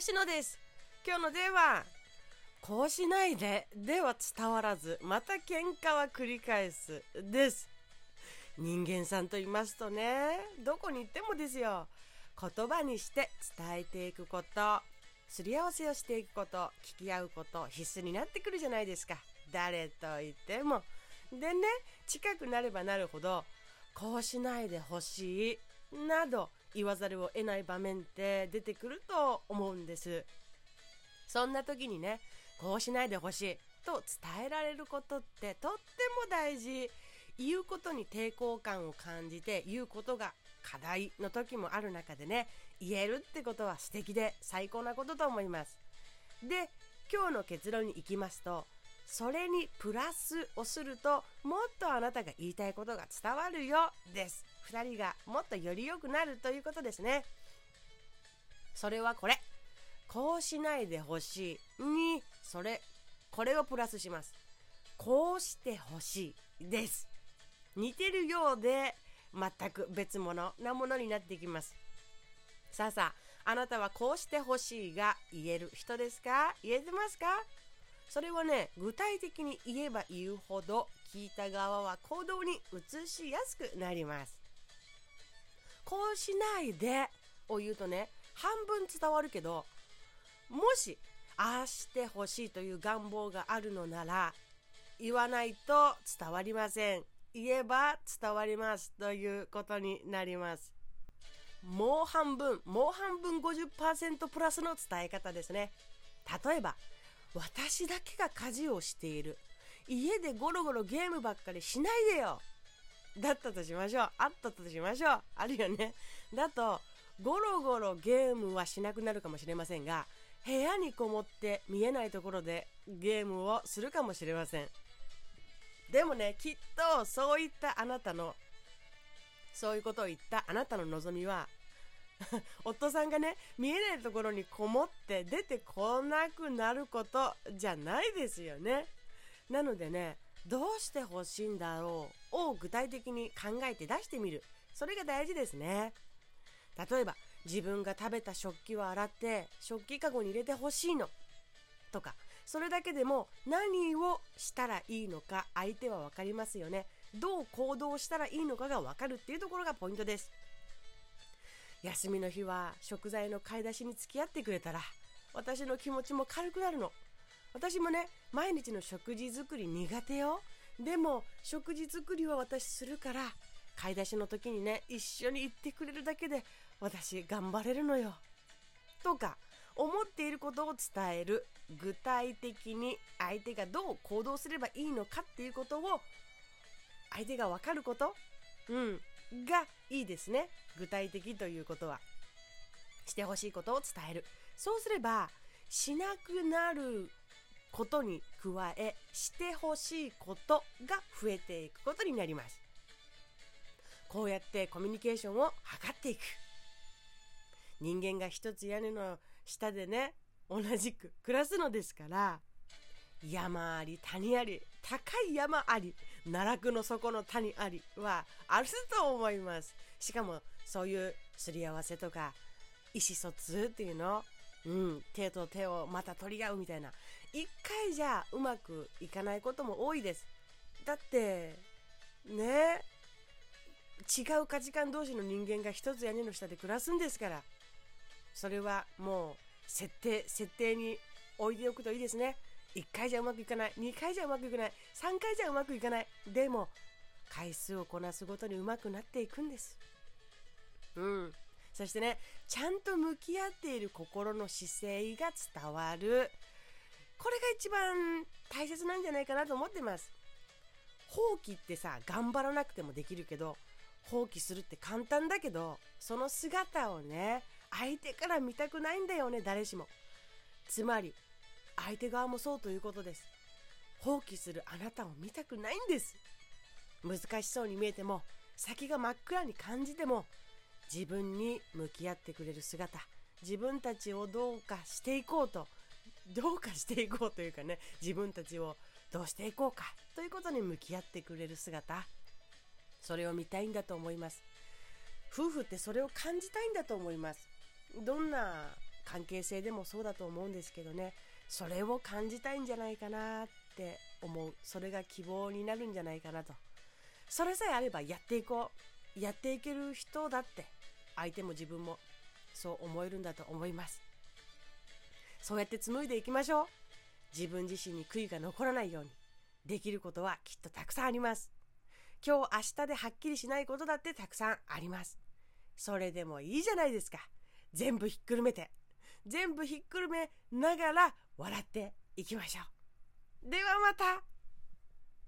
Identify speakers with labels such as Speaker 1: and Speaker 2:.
Speaker 1: 主野です。今日のではこうしないででは伝わらずまた喧嘩は繰り返すです。人間さんと言いますとねどこに行ってもですよ。言葉にして伝えていくこと。すり合わせをしていくこと。聞き合うこと。必須になってくるじゃないですか。誰と言っても。でね近くなればなるほどこうしないでほしい。など言わざるを得ない場面って出てくると思うんです。そんな時にねこうしないでほしいと伝えられることってとっても大事。言うことに抵抗感を感じて言うことが課題の時もある中でね言えるってことは素敵で最高なことと思います。で今日の結論に行きますとそれにプラスをするともっとあなたが言いたいことが伝わるよです。2人がもっとより良くなるということですね。それはこれ。こうしないでほしい。にそれこれをプラスします。こうしてほしいです。似てるようで全く別物なものになってきます。さあさああなたはこうしてほしいが言える人ですか？言えてますか？それはね具体的に言えば言うほど聞いた側は行動に移しやすくなります。こうしないでを言うとね半分伝わるけどもしああしてほしいという願望があるのなら言わないと伝わりません。言えば伝わりますということになります。もう半分もう半分50%プラスの伝え方ですね。例えば私だけが家事をしている。家でゴロゴロゲームばっかりしないでよ。だったとしましょう。あったとしましょう。あるよね。だとゴロゴロゲームはしなくなるかもしれませんが部屋にこもって見えないところでゲームをするかもしれません。でもねきっとそういったあなたのそういうことを言ったあなたの望みは 夫さんがね見えないところにこもって出てこなくなることじゃないですよね。なのでねどうしてほしいんだろう。を具体的に考えて出してみる。それが大事ですね。例えば自分が食べた食器を洗って食器かごに入れてほしいの。とかそれだけでも何をしたらいいのか相手は分かりますよね。どう行動したらいいのかが分かるっていうところがポイントです。休みの日は食材の買い出しに付き合ってくれたら私の気持ちも軽くなるの。私もね毎日の食事作り苦手よ。でも食事作りは私するから買い出しの時にね一緒に行ってくれるだけで私頑張れるのよ。とか思っていることを伝える。具体的に相手がどう行動すればいいのかっていうことを相手が分かること。うん。がいいですね。具体的ということは。してほしいことを伝える。そうすればしなくなることに加えしてほしいことが増えていくことになります。こうやってコミュニケーションを図っていく。人間が一つ屋根の下でね同じく暮らすのですから山あり谷あり高い山あり奈落の底の谷ありはあると思います。しかもそういうすり合わせとか意思疎通っていうのうん手と手をまた取り合うみたいな一回じゃうまくいかないことも多いです。だってね違う価値観同士の人間が一つ屋根の下で暮らすんですから。それはもう設定設定に置いておくといいですね。1回じゃうまくいかない2回じゃうまくいかない3回じゃうまくいかない。でも回数をこなすごとにうまくなっていくんです。うん。そしてねちゃんと向き合っている心の姿勢が伝わる。これが一番大切なんじゃないかなと思ってます。放棄ってさ頑張らなくてもできるけど放棄するって簡単だけどその姿をね相手から見たくないんだよね誰しも。つまり相手側もそうということです。放棄するあなたを見たくないんです。難しそうに見えても先が真っ暗に感じても自分に向き合ってくれる姿自分たちをどうかしていこうとどうかしていこうというかね自分たちをどうしていこうかということに向き合ってくれる姿それを見たいんだと思います。夫婦ってそれを感じたいんだと思います。どんな関係性でもそうだと思うんですけどねそれを感じたいんじゃないかなって思う。それが希望になるんじゃないかなと。それさえあればやっていこう。やっていける人だって相手も自分もそう思えるんだと思います。そうやって紡いでいきましょう。自分自身に悔いが残らないように。できることはきっとたくさんあります。今日明日ではっきりしないことだってたくさんあります。それでもいいじゃないですか。全部ひっくるめて。全部ひっくるめながら笑っていきましょう。ではまた。